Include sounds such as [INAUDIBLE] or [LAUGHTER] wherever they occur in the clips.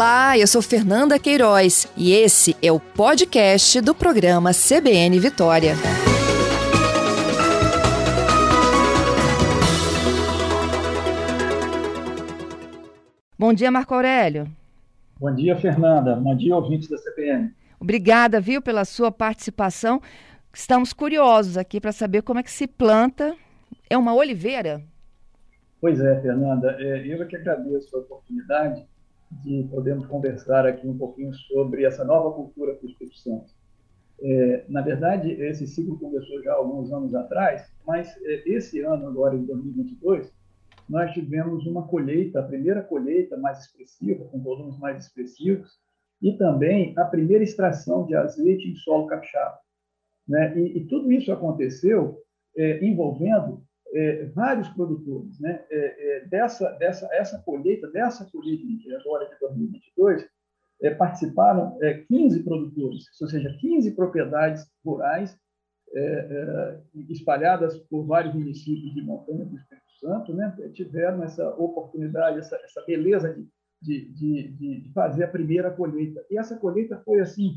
Olá, eu sou Fernanda Queiroz e esse é o podcast do programa CBN Vitória. Bom dia, Marco Aurélio. Bom dia, Fernanda. Bom dia, ouvintes da CBN. Obrigada, viu, pela sua participação. Estamos curiosos aqui para saber como é que se planta. É uma oliveira? Pois é, Fernanda. É, eu é que agradeço a oportunidade de podermos conversar aqui um pouquinho sobre essa nova cultura para o Espírito Santo. É, na verdade, esse ciclo começou já alguns anos atrás, mas é, esse ano, agora em 2022, nós tivemos uma colheita, a primeira colheita mais expressiva, com volumes mais expressivos, e também a primeira extração de azeite em solo capixaba. Né? E, e tudo isso aconteceu é, envolvendo é, vários produtores, né? É, é, dessa dessa essa colheita dessa colheita agora de 2022 é, participaram 15 é, produtores, ou seja, 15 propriedades rurais espalhadas por vários municípios de montanha do Espírito Santo, né? Tiveram essa oportunidade, essa, essa beleza de, de, de, de fazer a primeira colheita. E essa colheita foi assim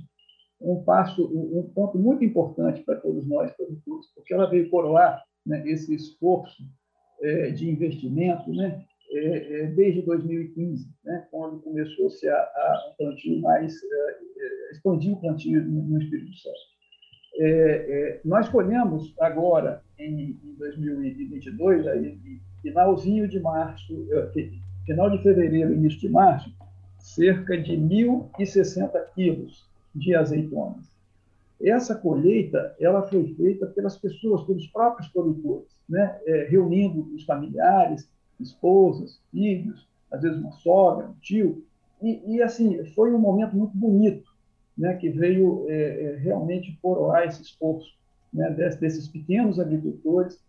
um passo, um ponto muito importante para todos nós produtores, porque ela veio coroar né, esse esforço é, de investimento né, é, é desde 2015, né, quando começou-se a, a, plantio mais, é, é, expandir o plantio no, no Espírito Santo. É, nós colhemos agora, em, em 2022, aí, finalzinho de março, final de fevereiro, início de março, cerca de 1.060 quilos de azeitonas. Essa colheita ela foi feita pelas pessoas, pelos próprios produtores, né? É, reunindo os familiares, esposas, filhos, às vezes uma sogra, um tio, e, e assim foi um momento muito bonito, né? Que veio é, é, realmente coroar esse esforço né? Des, desses pequenos agricultores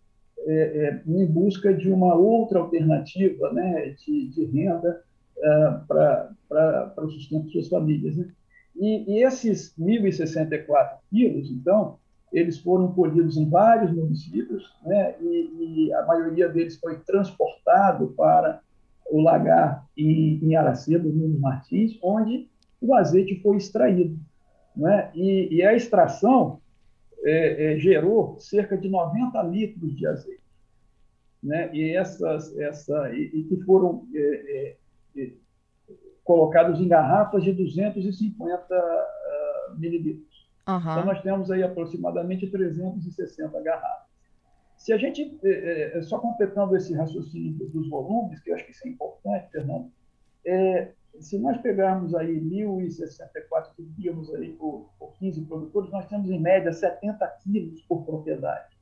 é, é, em busca de uma outra alternativa, né? De, de renda é, para o sustento de suas famílias. Né? E, e esses 1.064 quilos, então, eles foram colhidos em vários municípios, né, e, e, a maioria deles foi transportado para o lagar em, em Araceba, no Martins, onde o azeite foi extraído. Né, e, e a extração é, é, gerou cerca de 90 litros de azeite. Né, e, essas, essa, e, e que foram é, é colocados em garrafas de 250 uh, mililitros. Uhum. Então, nós temos aí aproximadamente 360 garrafas. Se a gente, é, é, só completando esse raciocínio dos volumes, que eu acho que isso é importante, Fernando, é, se nós pegarmos aí 1.064 quilos aí por, por 15 produtores, nós temos em média 70 quilos por propriedade.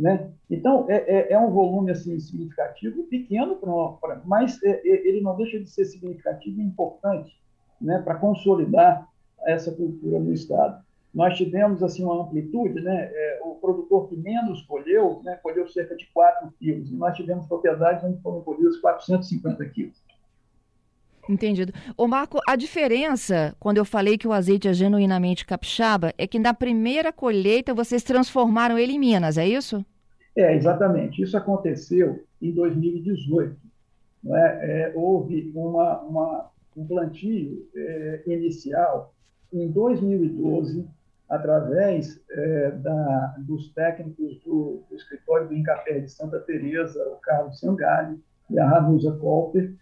Né? Então, é, é, é, um volume assim, significativo, pequeno, pra, pra, mas é, é, ele não deixa de ser significativo e importante né, para consolidar essa cultura no Estado. Nós tivemos assim, uma amplitude, né? É, o produtor que menos colheu, né, colheu cerca de 4 quilos, e nós tivemos propriedades onde foram colhidos 450 quilos. Entendido. Ô Marco, a diferença, quando eu falei que o azeite é genuinamente capixaba, é que na primeira colheita vocês transformaram ele em Minas, é isso? É, exatamente. Isso aconteceu em 2018. Não é? é houve uma, uma, um plantio é, inicial em 2012, através é, da, dos técnicos do, do, escritório do Incapé de Santa Teresa, o Carlos Sangali e a Ranusa Colper,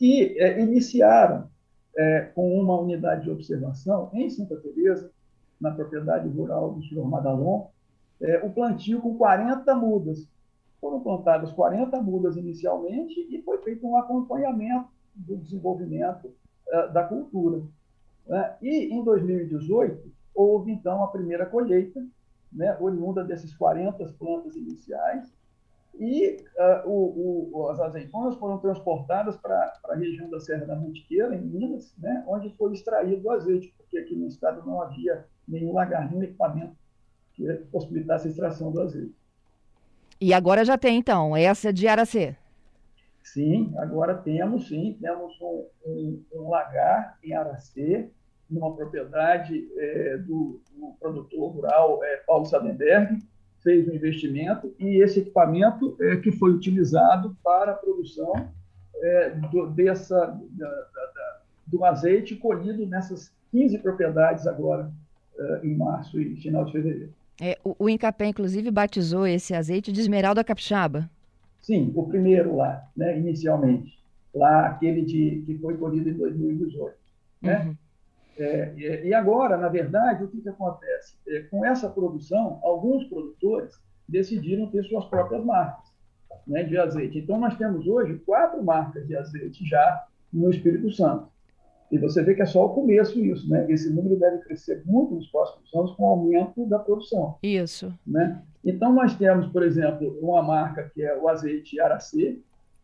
que é, iniciaram é, com uma unidade de observação em Santa Teresa, na propriedade rural do senhor Madalon, é, o plantio com 40 mudas. Foram plantadas 40 mudas inicialmente e foi feito um acompanhamento do desenvolvimento é, da cultura. Né? E em 2018 houve então a primeira colheita, né, oriunda desses 40 plantas iniciais, e uh, o, o, as azeitonas foram transportadas para a região da Serra da Mantiqueira, em Minas, né, onde foi extraído o azeite, porque aqui no estado não havia nenhum lagar, nenhum equipamento que possibilitasse a extração do azeite. E agora já tem, então, essa de Aracê? Sim, agora temos, sim, temos um, um, um lagar em Aracê, numa propriedade é, do, do, produtor rural é, Paulo Sadenberg, fez um investimento e esse equipamento é que foi utilizado para a produção é, do, dessa, da, da, do azeite colhido nessas 15 propriedades agora, uh, em março e final de fevereiro. É, o, o Incapé, inclusive, batizou esse azeite de esmeralda capixaba. Sim, o primeiro lá, né, inicialmente. Lá, aquele de, que foi colhido em 2018. Né? Uhum. É, e agora, na verdade, o que, que acontece? É, com essa produção, alguns produtores decidiram ter suas próprias marcas né, de azeite. Então, nós temos hoje quatro marcas de azeite já no Espírito Santo. E você vê que é só o começo isso, né? Esse número deve crescer muito nos próximos anos com o aumento da produção. Isso. Né? Então, nós temos, por exemplo, uma marca que é o azeite Aracê,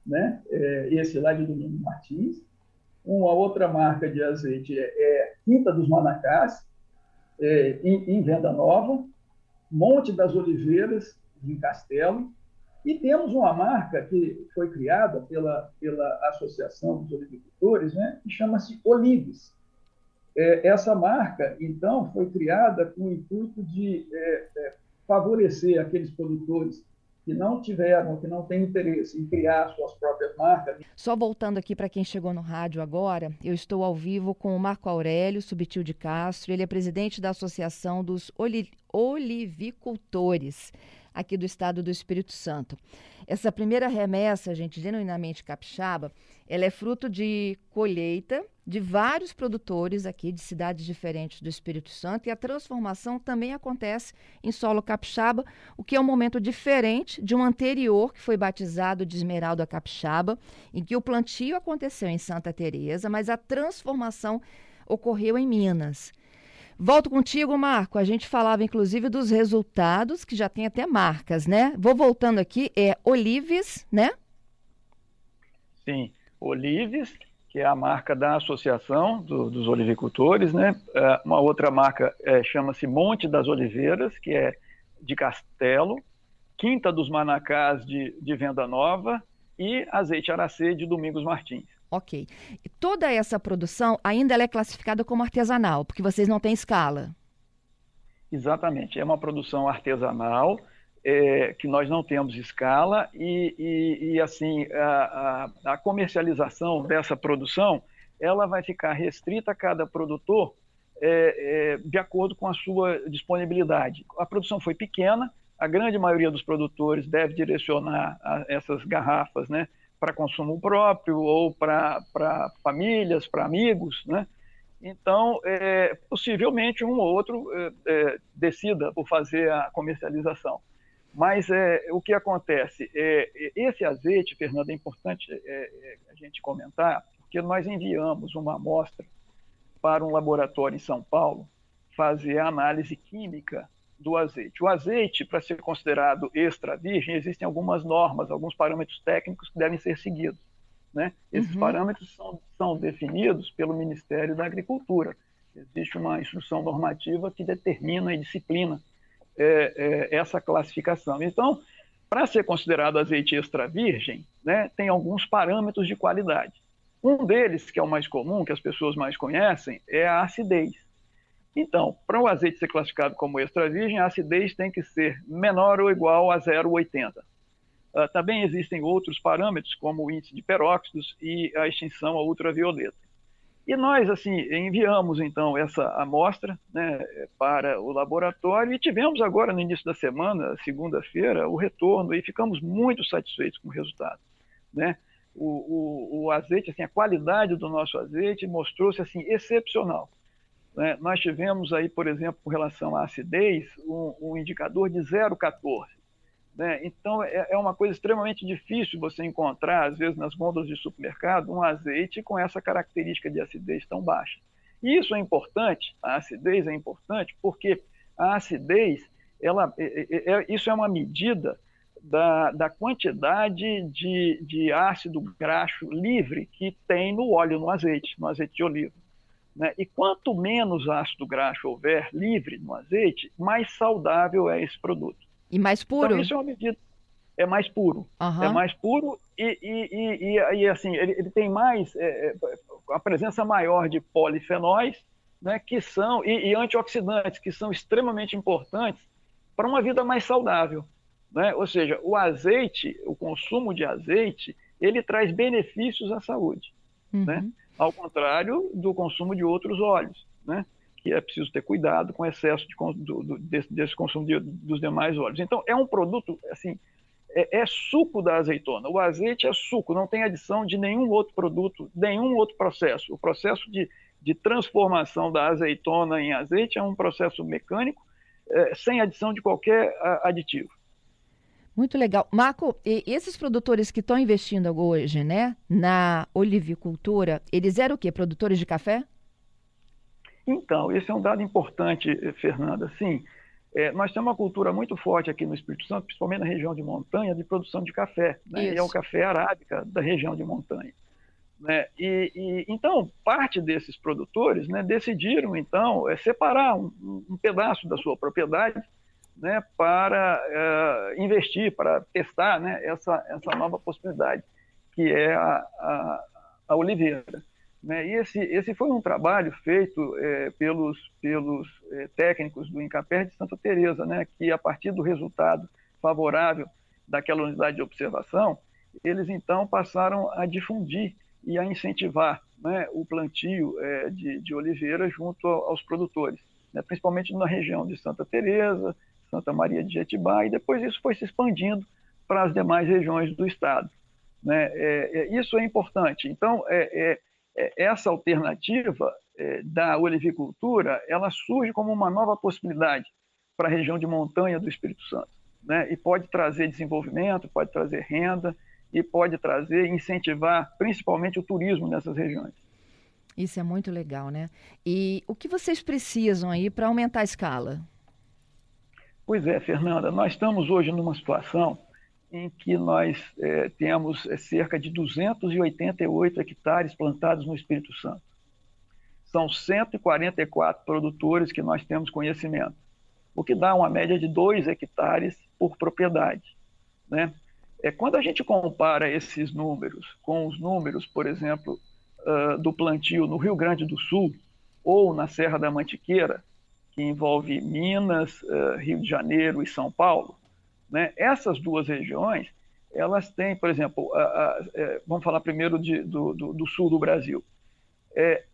né? É, esse lá de Domingos Martins. Uma outra marca de azeite é, é Quinta dos Manacás, é, em, em Venda Nova. Monte das Oliveiras, em Castelo. E temos uma marca que foi criada pela, pela Associação dos Olivicultores, né, que chama-se Olives. É, essa marca, então, foi criada com o intuito de é, é, favorecer aqueles produtores que não tiveram, que não têm interesse em criar suas próprias marcas. Só voltando aqui para quem chegou no rádio agora, eu estou ao vivo com o Marco Aurélio Subtil de Castro, ele é presidente da Associação dos Oli Olivicultores aqui do estado do Espírito Santo. Essa primeira remessa, gente, genuinamente capixaba, ela é fruto de colheita de vários produtores aqui de cidades diferentes do Espírito Santo e a transformação também acontece em solo capixaba, o que é um momento diferente de um anterior que foi batizado de Esmeralda Capixaba, em que o plantio aconteceu em Santa Teresa, mas a transformação ocorreu em Minas. Volto contigo, Marco. A gente falava inclusive dos resultados, que já tem até marcas, né? Vou voltando aqui, é Olives, né? Sim, Olives, que é a marca da Associação do, dos Olivicultores, né? É, uma outra marca é, chama-se Monte das Oliveiras, que é de Castelo, Quinta dos Manacás de, de Venda Nova e Azeite Aracê de Domingos Martins. Ok. E toda essa produção ainda é classificada como artesanal, porque vocês não têm escala. Exatamente. É uma produção artesanal é, que nós não temos escala e, e, e assim a, a, a, comercialização dessa produção ela vai ficar restrita a cada produtor é, é, de acordo com a sua disponibilidade. A produção foi pequena, a grande maioria dos produtores deve direcionar essas garrafas, né? para consumo próprio ou para famílias, para amigos, né? Então, é, possivelmente um ou outro é, é, decida por fazer a comercialização. Mas é, o que acontece? É, esse azeite, Fernando, é importante é, é, a gente comentar, porque nós enviamos uma amostra para um laboratório em São Paulo fazer a análise química do azeite. O azeite, para ser considerado extra virgem, existem algumas normas, alguns parâmetros técnicos que devem ser seguidos. Né? Esses uhum. parâmetros são, são definidos pelo Ministério da Agricultura. Existe uma instrução normativa que determina e disciplina é, é, essa classificação. Então, para ser considerado azeite extra virgem, né, tem alguns parâmetros de qualidade. Um deles, que é o mais comum, que as pessoas mais conhecem, é a acidez. Então, para o azeite ser classificado como extra virgem, a acidez tem que ser menor ou igual a 0,80. Uh, também existem outros parâmetros, como o índice de peróxidos e a extinção a ultravioleta. E nós, assim, enviamos, então, essa amostra né, para o laboratório e tivemos agora, no início da semana, segunda-feira, o retorno e ficamos muito satisfeitos com o resultado. Né? O, o, o azeite, assim, a qualidade do nosso azeite mostrou-se, assim, excepcional. Né? Nós tivemos aí, por exemplo, com relação à acidez, um, um indicador de 0,14. Né? Então, é, é, uma coisa extremamente difícil você encontrar, às vezes, nas gôndolas de supermercado, um azeite com essa característica de acidez tão baixa. E isso é importante, a acidez é importante, porque a acidez, ela, é, é, é isso é uma medida da, da quantidade de, de ácido graxo livre que tem no óleo, no azeite, no azeite de oliva. Né? E quanto menos ácido graxo houver livre no azeite, mais saudável é esse produto. E mais puro? Então, isso é uma medida. É mais puro. Uhum. É mais puro e, e, e, e assim, ele, ele, tem mais. É, é, a presença maior de polifenóis, né, que são. E, antioxidantes, que são extremamente importantes para uma vida mais saudável. Né? Ou seja, o azeite, o consumo de azeite, ele traz benefícios à saúde. Né? Uhum. Né? Ao contrário do consumo de outros óleos, né? Que é preciso ter cuidado com o excesso de, do, desse, desse, consumo de, dos demais óleos. Então, é um produto, assim, é, é, suco da azeitona. O azeite é suco, não tem adição de nenhum outro produto, nenhum outro processo. O processo de, de transformação da azeitona em azeite é um processo mecânico, é, sem adição de qualquer aditivo. Muito legal. Marco, esses produtores que estão investindo hoje, né, na olivicultura, eles eram o quê? Produtores de café? Então, esse é um dado importante, eh, Fernanda. Sim, é, nós temos uma cultura muito forte aqui no Espírito Santo, principalmente na região de montanha, de produção de café. Né? E é o café arábica da região de montanha. Né? E, e, então, parte desses produtores né, decidiram, então, é, separar um, um pedaço da sua propriedade né, para uh, investir, para testar né, essa, essa nova possibilidade, que é a, a, a oliveira. Né? E esse, esse foi um trabalho feito é, pelos, pelos é, técnicos do Incapé de Santa Teresa, né, que a partir do resultado favorável daquela unidade de observação, eles então passaram a difundir e a incentivar né, o plantio é, de, de oliveira junto aos produtores, né, principalmente na região de Santa Teresa, Santa Maria de Jetibá, e depois isso foi se expandindo para as demais regiões do estado. Né? É, é, isso é importante. Então, é, é essa alternativa é, da olivicultura, ela surge como uma nova possibilidade para a região de montanha do Espírito Santo. Né? E pode trazer desenvolvimento, pode trazer renda e pode trazer, incentivar principalmente o turismo nessas regiões. Isso é muito legal, né? E o que vocês precisam aí para aumentar a escala? Pois é, Fernanda, nós estamos hoje numa situação em que nós é, temos é, cerca de 288 hectares plantados no Espírito Santo. São 144 produtores que nós temos conhecimento, o que dá uma média de 2 hectares por propriedade. Né? É, quando a gente compara esses números com os números, por exemplo, uh, do plantio no Rio Grande do Sul ou na Serra da Mantiqueira, que envolve Minas, uh, Rio de Janeiro e São Paulo, né? essas duas regiões, elas têm, por exemplo, a, a, é, vamos falar primeiro de, do, do, do, sul do Brasil. É,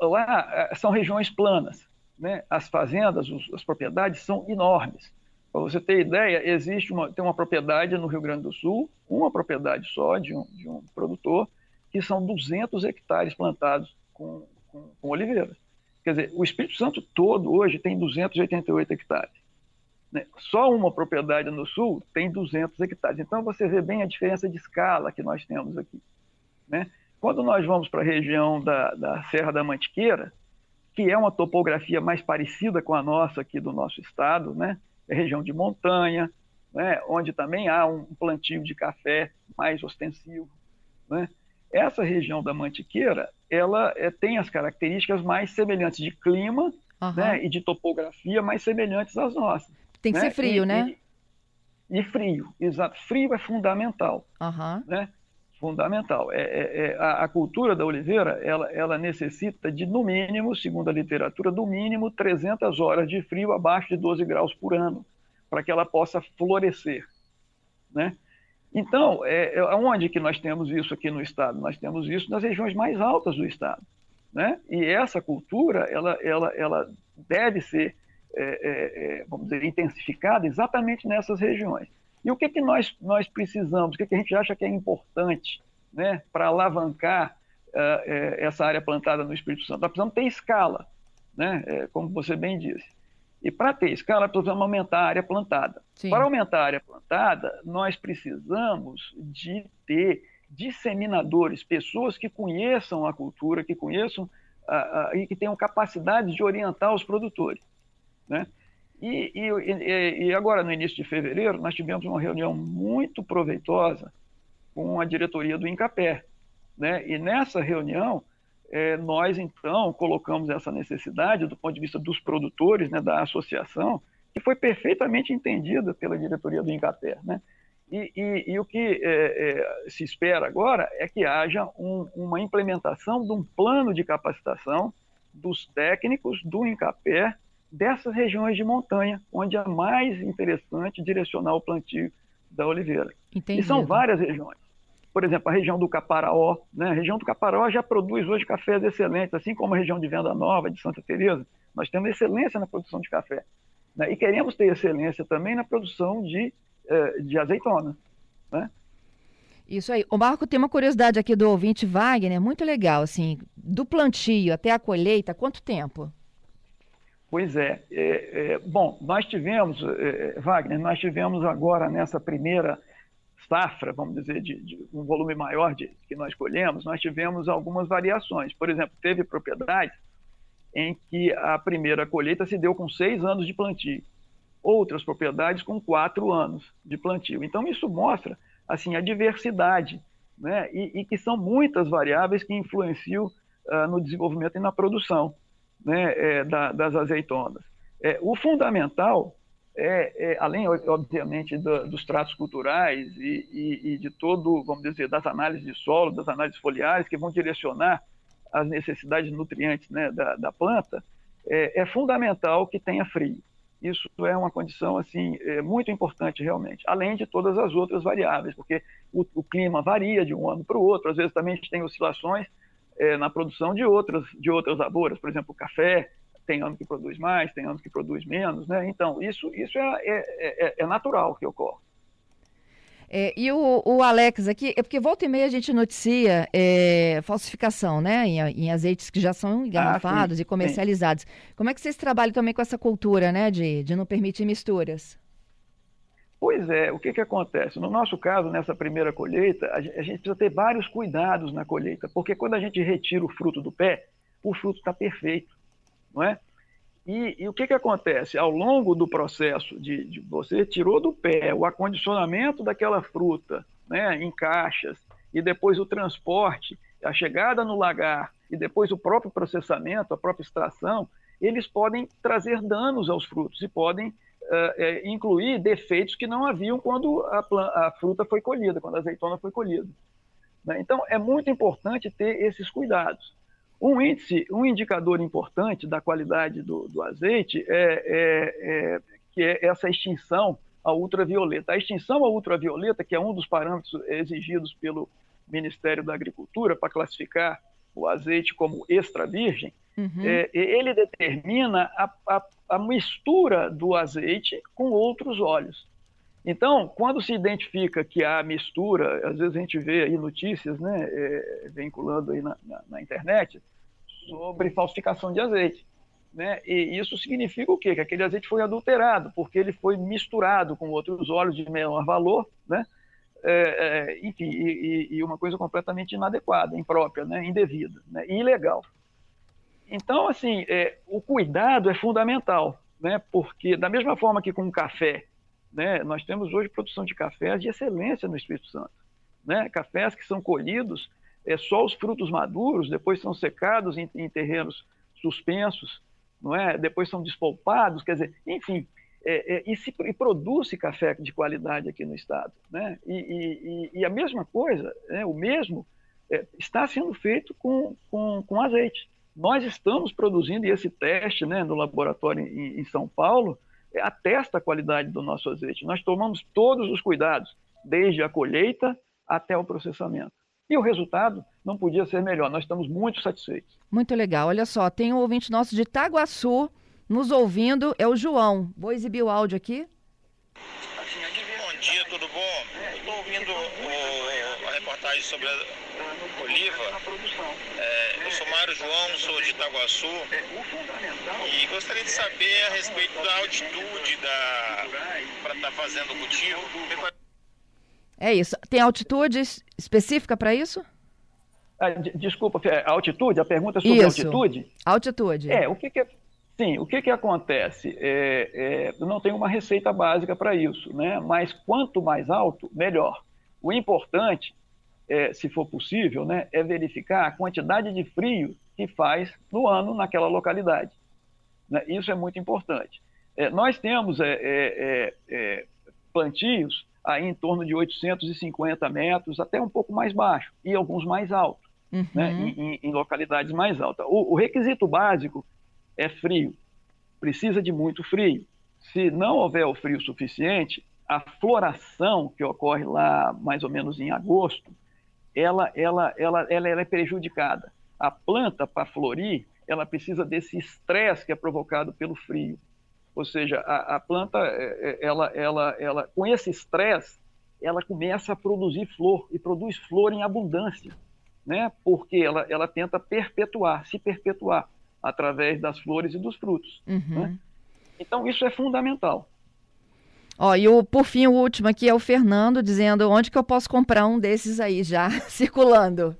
lá é, são regiões planas, né? as fazendas, os, as propriedades são enormes. Para você ter ideia, existe uma, tem uma propriedade no Rio Grande do Sul, uma propriedade só de um, de um produtor, que são 200 hectares plantados com, com, com. Quer dizer, o Espírito Santo todo hoje tem 288 hectares. Né? Só uma propriedade no sul tem 200 hectares. Então você vê bem a diferença de escala que nós temos aqui. Né? Quando nós vamos para a região da, da Serra da Mantiqueira, que é uma topografia mais parecida com a nossa aqui do nosso estado, né? é região de montanha, né? onde também há um plantio de café mais ostensivo. Né? Essa região da Mantiqueira, ela é, tem as características mais semelhantes de clima uhum. né, e de topografia mais semelhantes às nossas. Tem que né? ser frio, e, né? E, e, frio, exato. Frio é fundamental. Uhum. Né? Fundamental. É, é, é a, a, cultura da oliveira, ela, ela necessita de, no mínimo, segundo a literatura, no mínimo 300 horas de frio abaixo de 12 graus por ano, para que ela possa florescer. Né? Então, é, é, onde que nós temos isso aqui no estado? Nós temos isso nas regiões mais altas do estado, né? E essa cultura, ela, ela, ela deve ser, é, é vamos dizer, intensificada exatamente nessas regiões. E o que que nós nós precisamos? O que que a gente acha que é importante, né, para alavancar uh, essa área plantada no Espírito Santo? Nós precisamos ter escala, né? É, como você bem disse. E para ter escala, precisamos aumentar a área plantada. Sim. Para aumentar a área plantada, nós precisamos de ter disseminadores, pessoas que conheçam a cultura, que conheçam e que tenham capacidade de orientar os produtores. Né? E, e, e, agora, no início de fevereiro, nós tivemos uma reunião muito proveitosa com a diretoria do Incapé. Né? E nessa reunião, é, nós então colocamos essa necessidade do ponto de vista dos produtores, né, da associação, que foi perfeitamente entendida pela diretoria do Incater. Né? E, e, e o que é, é, se espera agora é que haja um, uma implementação de um plano de capacitação dos técnicos do Incapé dessas regiões de montanha, onde é mais interessante direcionar o plantio da oliveira. Entendido. E são várias regiões. por exemplo, a região do Caparaó, né? A região do Caparaó já produz hoje cafés excelentes, assim como a região de Venda Nova, de Santa Teresa. Nós temos excelência na produção de café. Né? E queremos ter excelência também na produção de, eh, de azeitona. Né? Isso aí. O Marco tem uma curiosidade aqui do ouvinte Wagner, muito legal, assim, do plantio até a colheita, quanto tempo? Pois é. é, é bom, nós tivemos, é, é, Wagner, nós tivemos agora nessa primeira safra, vamos dizer, de, de um volume maior de, que nós colhemos, nós tivemos algumas variações. Por exemplo, teve propriedades em que a primeira colheita se deu com seis anos de plantio, outras propriedades com quatro anos de plantio. Então, isso mostra assim a diversidade, né? e, e que são muitas variáveis que influenciam uh, no desenvolvimento e na produção né, é, da, das azeitonas. É, o fundamental é, é, além, obviamente, do, dos tratos culturais e, e, e, de todo, vamos dizer, das análises de solo, das análises foliares, que vão direcionar as necessidades nutrientes né, da, da, planta, é, é, fundamental que tenha frio. Isso é uma condição assim é, muito importante realmente, além de todas as outras variáveis, porque o, o clima varia de um ano para o outro. Às vezes também a gente tem oscilações é, na produção de outras de outras lavouras, por exemplo, o café tem ano que produz mais, tem ano que produz menos, né? Então isso isso é, é, é, é natural que ocorre. É, e o, o, Alex aqui, é porque volta e meia a gente noticia é, falsificação, né? Em, em, azeites que já são engarrafados ah, e comercializados. Sim. Como é que vocês trabalham também com essa cultura, né? De, de não permitir misturas? Pois é, o que, que acontece? No nosso caso, nessa primeira colheita, a gente, precisa ter vários cuidados na colheita, porque quando a gente retira o fruto do pé, o fruto está perfeito, não é? E, e, o que, que acontece? Ao longo do processo de, de, você tirou do pé o acondicionamento daquela fruta né, em caixas, e depois o transporte, a chegada no lagar, e depois o próprio processamento, a própria extração, eles podem trazer danos aos frutos e podem uh, incluir defeitos que não haviam quando a, a, fruta foi colhida, quando a azeitona foi colhida. Né? Então, é muito importante ter esses cuidados. Um índice, um indicador importante da qualidade do, do azeite é, é, é, que é essa extinção a ultravioleta. A extinção a ultravioleta, que é um dos parâmetros exigidos pelo Ministério da Agricultura para classificar o azeite como extra virgem, uhum. é, ele determina a, a, a, mistura do azeite com outros óleos. Então, quando se identifica que há mistura, às vezes a gente vê aí notícias né, é, vinculando aí na, na, na, internet sobre falsificação de azeite. Né? E isso significa o quê? Que aquele azeite foi adulterado, porque ele foi misturado com outros óleos de menor valor, né? É, é, enfim, e, e, uma coisa completamente inadequada, imprópria, né? indevida, né? ilegal. Então, assim, é, o cuidado é fundamental, né? porque da mesma forma que com o café né? Nós temos hoje produção de cafés de excelência no Espírito Santo. Né? Cafés que são colhidos, é só os frutos maduros, depois são secados em, em terrenos suspensos, não é? depois são despolpados, quer dizer, enfim, é, é, e, se, e produz café de qualidade aqui no estado. Né? E, e, e a mesma coisa, né? o mesmo, é, está sendo feito com, com, com, azeite. Nós estamos produzindo, e esse teste né, no laboratório em, em São Paulo, atesta a qualidade do nosso azeite. Nós tomamos todos os cuidados, desde a colheita até o processamento. E o resultado não podia ser melhor. Nós estamos muito satisfeitos. Muito legal. Olha só, tem um ouvinte nosso de Itaguaçu nos ouvindo, é o João. Vou exibir o áudio aqui. Bom dia, tudo bom? Estou ouvindo o, a reportagem sobre a Oliva. É, eu sou Mário João, sou de Itaguaçu e gostaria de saber a respeito da altitude da para estar tá fazendo o cultivo. É isso. Tem altitude específica para isso? Ah, desculpa, é, altitude? A pergunta é sobre isso. altitude? Altitude. É, o que, que é, Sim, o que, que acontece? É, é, não tem uma receita básica para isso, né? mas quanto mais alto, melhor. O importante é, se for possível, né, é verificar a quantidade de frio que faz no ano naquela localidade. Né? Isso é muito importante. É, nós temos é, é, é, plantios aí em torno de 850 metros, até um pouco mais baixo, e alguns mais altos, uhum. né, em, em, localidades mais altas. O, o requisito básico é frio, precisa de muito frio. Se não houver o frio suficiente, a floração que ocorre lá mais ou menos em agosto, ela, ela, ela, ela, ela é prejudicada. A planta, para florir, ela precisa desse estresse que é provocado pelo frio. Ou seja, a, a planta, é, é, ela, ela, ela, com esse estresse, ela começa a produzir flor, e produz flor em abundância, né? porque ela, ela tenta perpetuar, se perpetuar, através das flores e dos frutos. Uhum. Né? Então, isso é fundamental. Ó, e o, por fim, o último aqui é o Fernando dizendo onde que eu posso comprar um desses aí já [LAUGHS] circulando.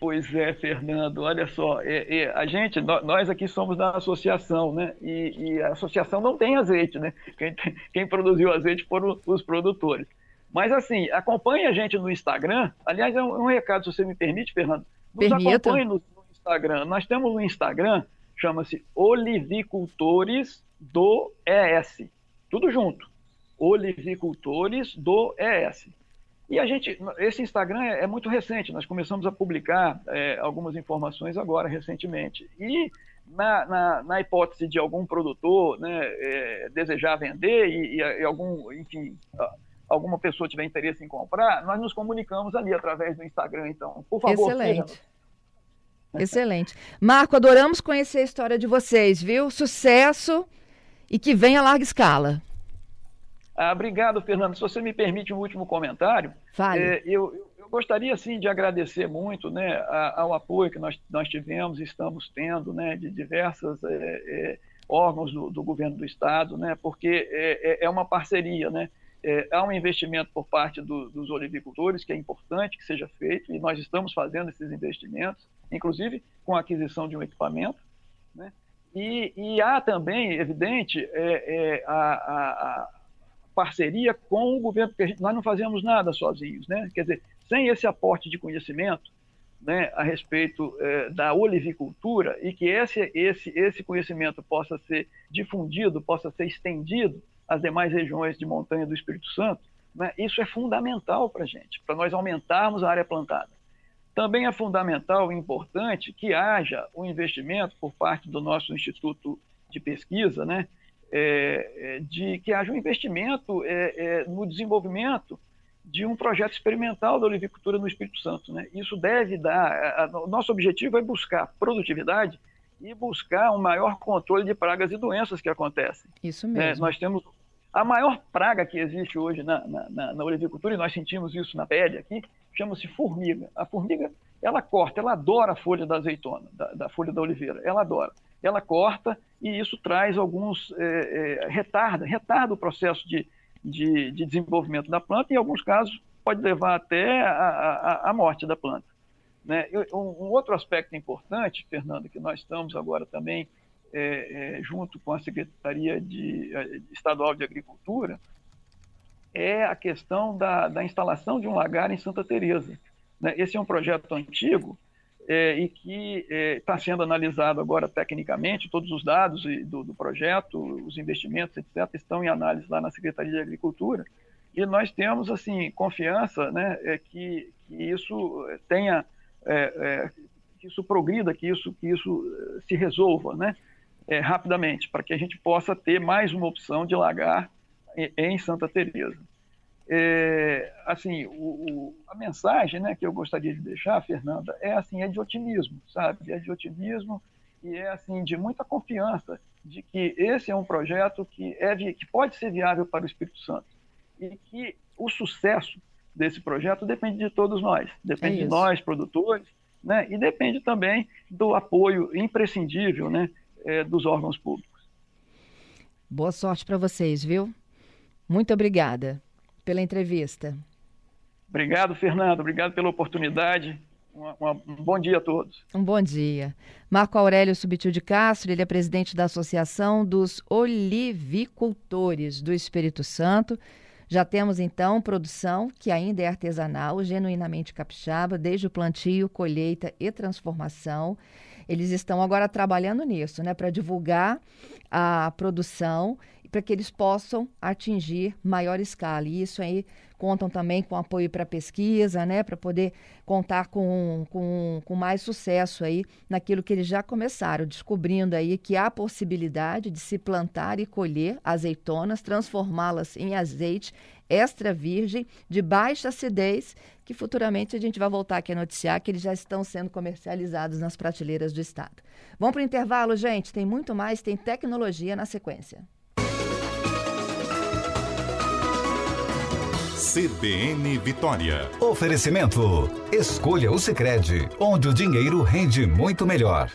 Pois é, Fernando, olha só, é, é, a gente, nós aqui somos da associação, né? E, e, a associação não tem azeite, né? Quem, quem produziu azeite foram os produtores. Mas assim, acompanhe a gente no Instagram. Aliás, é um, um recado, se você me permite, Fernando. Nos Permita. acompanhe no, no Instagram. Nós temos no Instagram, chama-se Olivicultores do ES. Tudo junto. Olivicultores do ES. E a gente, esse Instagram é, é muito recente, nós começamos a publicar é, algumas informações agora, recentemente. E na, na, na hipótese de algum produtor né, é, desejar vender e, e, e, algum, enfim, alguma pessoa tiver interesse em comprar, nós nos comunicamos ali através do Instagram, então. Por favor, Excelente. Seja... Excelente. Marco, adoramos conhecer a história de vocês, viu? Sucesso e que venha a larga escala. Ah, obrigado, Fernando. Se você me permite um último comentário, é, eu, eu, gostaria sim de agradecer muito né, ao apoio que nós, nós tivemos e estamos tendo né, de diversos é, é, órgãos do, do, governo do estado, né, porque é, é, é uma parceria, né? É, há um investimento por parte do, dos olivicultores que é importante que seja feito e nós estamos fazendo esses investimentos, inclusive com a aquisição de um equipamento, né? E, e há também, evidente, é, é, a, a, parceria com o governo, porque nós não fazemos nada sozinhos, né? Quer dizer, sem esse aporte de conhecimento né, a respeito é, da olivicultura e que esse, esse, esse conhecimento possa ser difundido, possa ser estendido às demais regiões de montanha do Espírito Santo, né, isso é fundamental para a gente, para nós aumentarmos a área plantada. Também é fundamental e importante que haja um investimento por parte do nosso Instituto de Pesquisa, né, é, é, de que haja um investimento é, é, no desenvolvimento de um projeto experimental da olivicultura no Espírito Santo. Né? Isso deve dar. o nosso objetivo é buscar produtividade e buscar um maior controle de pragas e doenças que acontecem. Isso né? mesmo. nós temos a maior praga que existe hoje na, na, na, na olivicultura, e nós sentimos isso na pele aqui, chama-se formiga. A formiga, ela corta, ela adora a folha da azeitona, da, da folha da oliveira, ela adora ela corta e isso traz alguns é, é, retarda, retarda o processo de, de, de, desenvolvimento da planta e em alguns casos pode levar até a, a, a morte da planta. Né? Um, outro aspecto importante, Fernando, que nós estamos agora também é, é junto com a Secretaria de, é, Estadual de Agricultura, é a questão da, da instalação de um lagar em Santa Teresa. Né? Esse é um projeto antigo é, e que está é, sendo analisado agora tecnicamente, todos os dados do, do, projeto, os investimentos, etc., estão em análise lá na Secretaria de Agricultura, e nós temos, assim, confiança né, é, que, que isso tenha, é, é, que isso progrida, que isso, que isso é, se resolva né, rapidamente, para que a gente possa ter mais uma opção de lagar em, Santa Teresa. É, assim, o, o, a mensagem né, que eu gostaria de deixar, Fernanda, é assim, é de otimismo, sabe? É de otimismo e é assim de muita confiança de que esse é um projeto que é que pode ser viável para o Espírito Santo e que o sucesso desse projeto depende de todos nós, depende é de nós produtores, né? E depende também do apoio imprescindível, né, é, dos órgãos públicos. Boa sorte para vocês, viu? Muito obrigada pela entrevista. Obrigado, Fernando. Obrigado pela oportunidade. Um bom dia a todos. Um bom dia. Marco Aurélio Subtil de Castro, ele é presidente da Associação dos Olivicultores do Espírito Santo. Já temos então produção que ainda é artesanal, genuinamente capixaba, desde o plantio, colheita e transformação. Eles estão agora trabalhando nisso, né, para divulgar a produção para que eles possam atingir maior escala. E isso aí contam também com apoio para pesquisa, né, para poder contar com, com, com mais sucesso aí naquilo que eles já começaram, descobrindo aí que há possibilidade de se plantar e colher azeitonas, transformá-las em azeite extra virgem, de baixa acidez, que futuramente a gente vai voltar aqui a noticiar que eles já estão sendo comercializados nas prateleiras do Estado. Vamos para o intervalo, gente? Tem muito mais, tem tecnologia na sequência. CBN Vitória. Oferecimento: Escolha o Sicredi, onde o dinheiro rende muito melhor.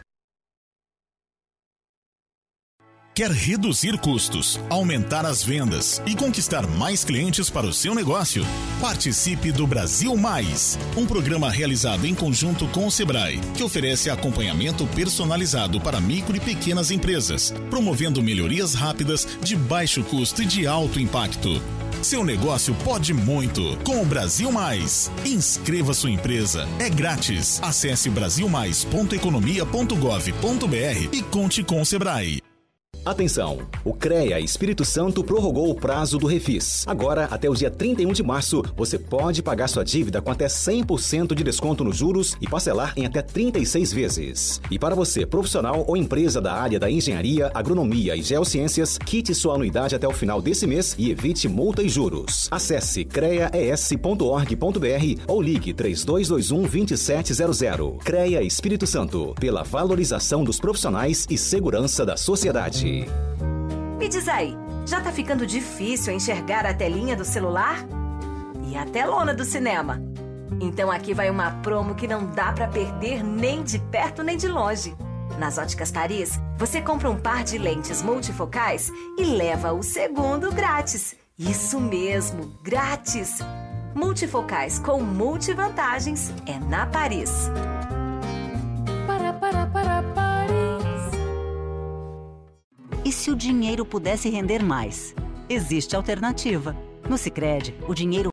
Quer reduzir custos, aumentar as vendas e conquistar mais clientes para o seu negócio? Participe do Brasil Mais, um programa realizado em conjunto com o Sebrae, que oferece acompanhamento personalizado para micro e pequenas empresas, promovendo melhorias rápidas, de baixo custo e de alto impacto. Seu negócio pode muito com o Brasil Mais. Inscreva sua empresa. É grátis. Acesse brasilmais.economia.gov.br e conte com o Sebrae. Atenção! O CREA Espírito Santo prorrogou o prazo do refis. Agora, até o dia 31 de março, você pode pagar sua dívida com até 100% de desconto nos juros e parcelar em até 36 vezes. E para você, profissional ou empresa da área da engenharia, agronomia e geociências, quite sua anuidade até o final desse mês e evite multa e juros. Acesse creaes.org.br ou ligue 3221 2700. CREA Espírito Santo, pela valorização dos profissionais e segurança da sociedade. Me diz aí, já tá ficando difícil enxergar a telinha do celular? E a telona do cinema? Então aqui vai uma promo que não dá para perder nem de perto nem de longe. Nas Óticas Paris, você compra um par de lentes multifocais e leva o segundo grátis. Isso mesmo, grátis! Multifocais com multivantagens é na Paris. Para, para, para, Paris. Se o dinheiro pudesse render mais? Existe alternativa. No Sicredi, o dinheiro